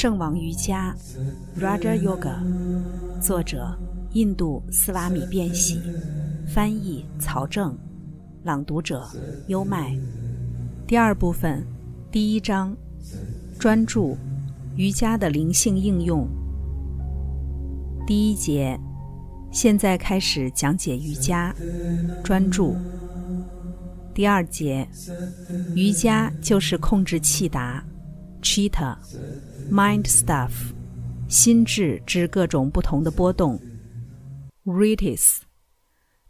圣王瑜伽 （Raja Yoga），作者印度斯瓦米·变喜，翻译曹正，朗读者优麦。第二部分，第一章，专注瑜伽的灵性应用。第一节，现在开始讲解瑜伽，专注。第二节，瑜伽就是控制气达 （Chitta）。Mind stuff，心智之各种不同的波动。Ritis，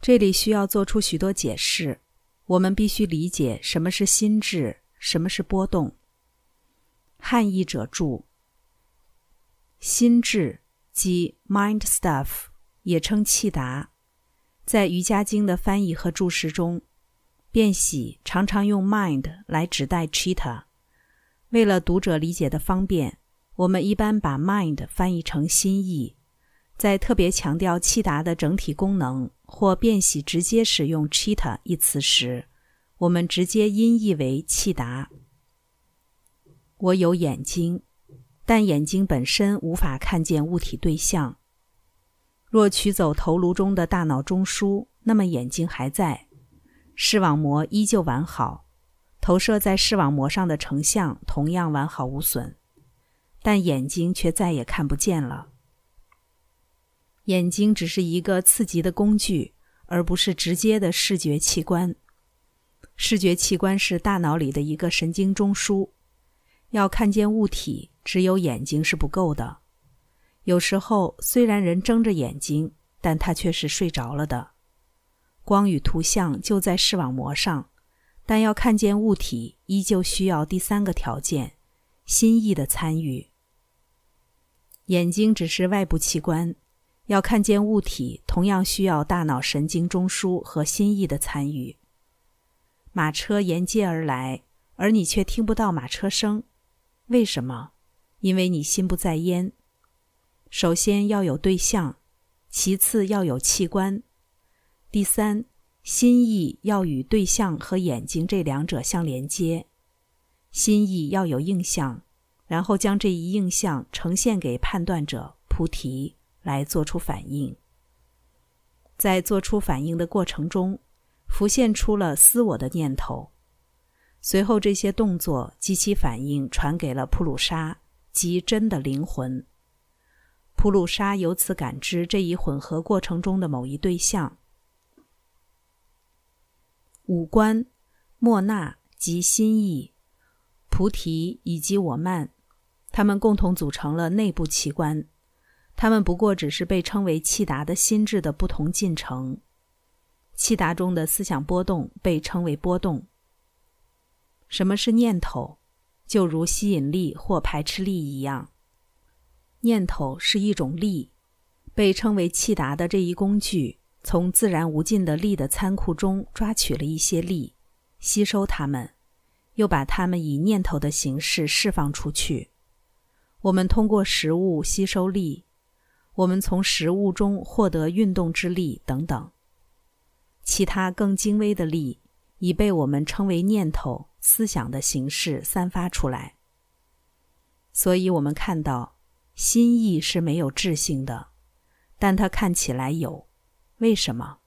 这里需要做出许多解释。我们必须理解什么是心智，什么是波动。汉译者注：心智即 mind stuff，也称气达，在瑜伽经的翻译和注释中，变喜常常用 mind 来指代 chitta。为了读者理解的方便。我们一般把 mind 翻译成心意，在特别强调气达的整体功能或变喜直接使用 chitta 一词时，我们直接音译为气达。我有眼睛，但眼睛本身无法看见物体对象。若取走头颅中的大脑中枢，那么眼睛还在，视网膜依旧完好，投射在视网膜上的成像同样完好无损。但眼睛却再也看不见了。眼睛只是一个刺激的工具，而不是直接的视觉器官。视觉器官是大脑里的一个神经中枢。要看见物体，只有眼睛是不够的。有时候，虽然人睁着眼睛，但他却是睡着了的。光与图像就在视网膜上，但要看见物体，依旧需要第三个条件。心意的参与。眼睛只是外部器官，要看见物体，同样需要大脑神经中枢和心意的参与。马车沿街而来，而你却听不到马车声，为什么？因为你心不在焉。首先要有对象，其次要有器官，第三，心意要与对象和眼睛这两者相连接。心意要有印象，然后将这一印象呈现给判断者菩提来做出反应。在做出反应的过程中，浮现出了私我的念头。随后，这些动作及其反应传给了普鲁沙，及真的灵魂。普鲁沙由此感知这一混合过程中的某一对象。五官、莫那及心意。菩提以及我慢，他们共同组成了内部器官。他们不过只是被称为气达的心智的不同进程。气达中的思想波动被称为波动。什么是念头？就如吸引力或排斥力一样，念头是一种力，被称为气达的这一工具，从自然无尽的力的仓库中抓取了一些力，吸收它们。又把它们以念头的形式释放出去。我们通过食物吸收力，我们从食物中获得运动之力等等。其他更精微的力已被我们称为念头、思想的形式散发出来。所以，我们看到心意是没有智性的，但它看起来有。为什么？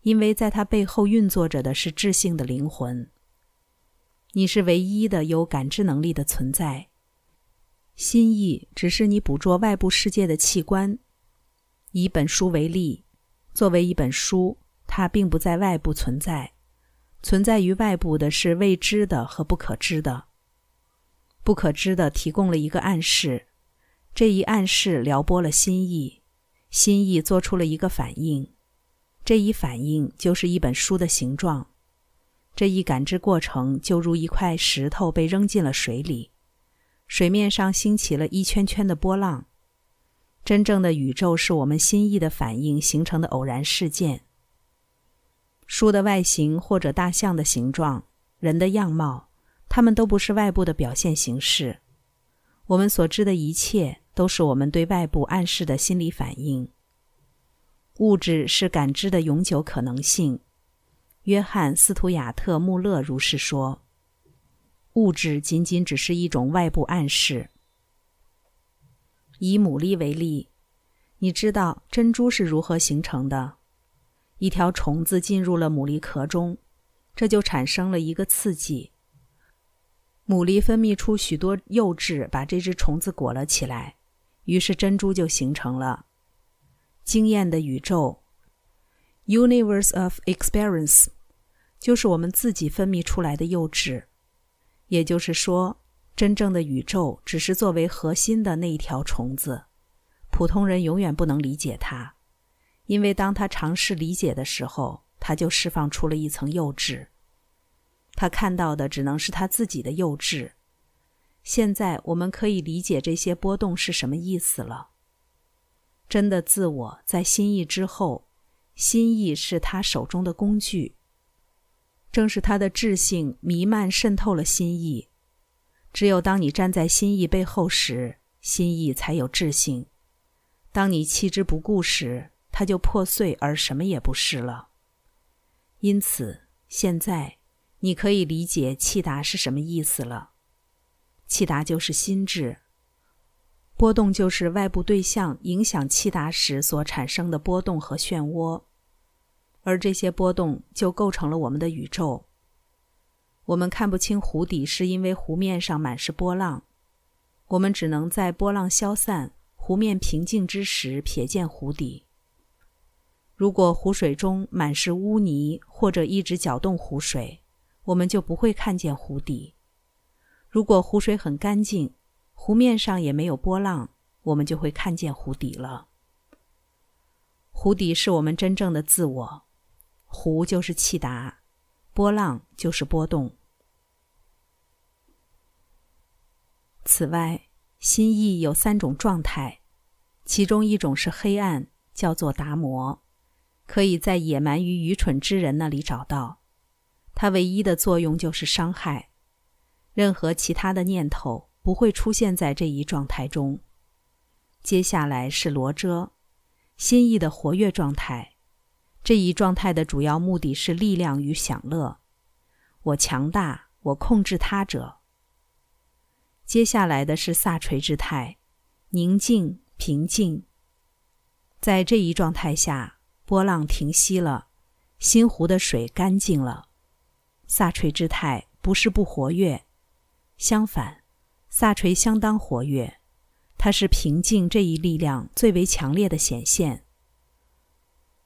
因为在它背后运作着的是智性的灵魂。你是唯一的有感知能力的存在，心意只是你捕捉外部世界的器官。以本书为例，作为一本书，它并不在外部存在，存在于外部的是未知的和不可知的。不可知的提供了一个暗示，这一暗示撩拨了心意，心意做出了一个反应，这一反应就是一本书的形状。这一感知过程就如一块石头被扔进了水里，水面上兴起了一圈圈的波浪。真正的宇宙是我们心意的反应形成的偶然事件。书的外形或者大象的形状、人的样貌，它们都不是外部的表现形式。我们所知的一切都是我们对外部暗示的心理反应。物质是感知的永久可能性。约翰·斯图亚特·穆勒如是说：“物质仅仅只是一种外部暗示。以牡蛎为例，你知道珍珠是如何形成的？一条虫子进入了牡蛎壳中，这就产生了一个刺激。牡蛎分泌出许多幼质，把这只虫子裹了起来，于是珍珠就形成了。经验的宇宙 （Universe of Experience） 就是我们自己分泌出来的幼质。也就是说，真正的宇宙只是作为核心的那一条虫子，普通人永远不能理解它，因为当他尝试理解的时候，他就释放出了一层幼稚。他看到的只能是他自己的幼稚。现在我们可以理解这些波动是什么意思了。真的自我在心意之后，心意是他手中的工具。正是他的智性弥漫渗透了心意。只有当你站在心意背后时，心意才有智性。当你弃之不顾时，它就破碎而什么也不是了。因此，现在。你可以理解气达是什么意思了。气达就是心智，波动就是外部对象影响气达时所产生的波动和漩涡，而这些波动就构成了我们的宇宙。我们看不清湖底，是因为湖面上满是波浪，我们只能在波浪消散、湖面平静之时瞥见湖底。如果湖水中满是污泥，或者一直搅动湖水，我们就不会看见湖底。如果湖水很干净，湖面上也没有波浪，我们就会看见湖底了。湖底是我们真正的自我，湖就是气达，波浪就是波动。此外，心意有三种状态，其中一种是黑暗，叫做达摩，可以在野蛮与愚蠢之人那里找到。它唯一的作用就是伤害，任何其他的念头不会出现在这一状态中。接下来是罗遮，心意的活跃状态。这一状态的主要目的是力量与享乐。我强大，我控制他者。接下来的是萨垂之态，宁静平静。在这一状态下，波浪停息了，心湖的水干净了。萨垂之态不是不活跃，相反，萨垂相当活跃。它是平静这一力量最为强烈的显现。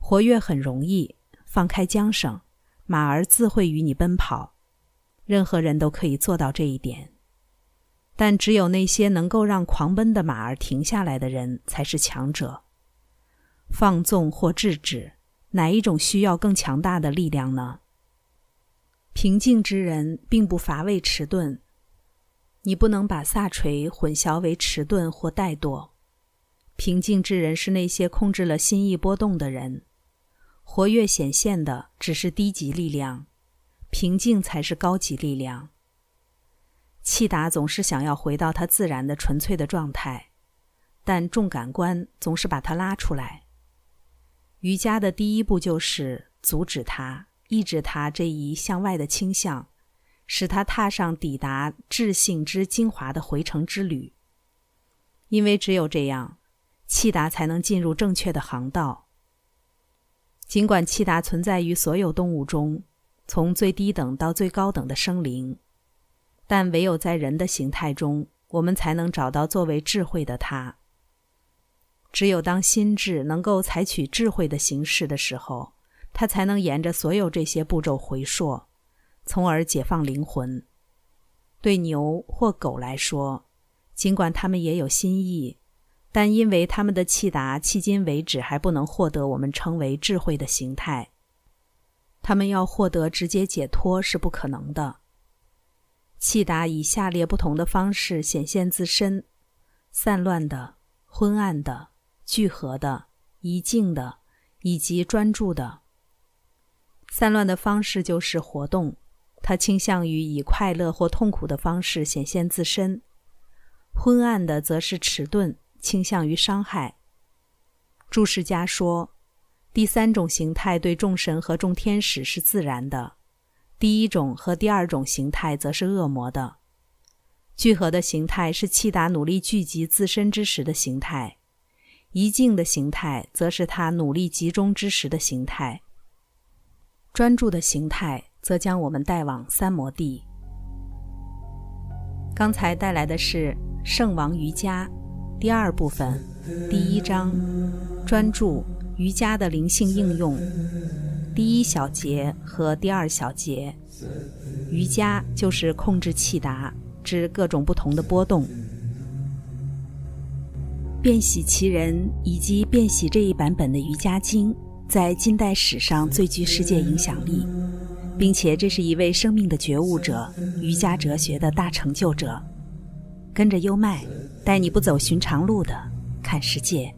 活跃很容易，放开缰绳，马儿自会与你奔跑。任何人都可以做到这一点，但只有那些能够让狂奔的马儿停下来的人才是强者。放纵或制止，哪一种需要更强大的力量呢？平静之人并不乏味迟钝，你不能把萨垂混淆为迟钝或怠惰。平静之人是那些控制了心意波动的人，活跃显现的只是低级力量，平静才是高级力量。气达总是想要回到他自然的纯粹的状态，但重感官总是把他拉出来。瑜伽的第一步就是阻止他。抑制他这一向外的倾向，使他踏上抵达智性之精华的回程之旅。因为只有这样，气达才能进入正确的航道。尽管气达存在于所有动物中，从最低等到最高等的生灵，但唯有在人的形态中，我们才能找到作为智慧的它。只有当心智能够采取智慧的形式的时候。它才能沿着所有这些步骤回溯，从而解放灵魂。对牛或狗来说，尽管它们也有心意，但因为他们的气达迄今为止还不能获得我们称为智慧的形态，他们要获得直接解脱是不可能的。气达以下列不同的方式显现自身：散乱的、昏暗的、聚合的、一静的，以及专注的。散乱的方式就是活动，它倾向于以快乐或痛苦的方式显现自身；昏暗的则是迟钝，倾向于伤害。注释家说，第三种形态对众神和众天使是自然的，第一种和第二种形态则是恶魔的。聚合的形态是气达努力聚集自身之时的形态，一静的形态则是他努力集中之时的形态。专注的形态则将我们带往三摩地。刚才带来的是圣王瑜伽第二部分第一章专注瑜伽的灵性应用第一小节和第二小节。瑜伽就是控制气达。之各种不同的波动，变喜其人以及变喜这一版本的瑜伽经，在近代史上最具世界影响力，并且这是一位生命的觉悟者，瑜伽哲学的大成就者。跟着优麦，带你不走寻常路的看世界。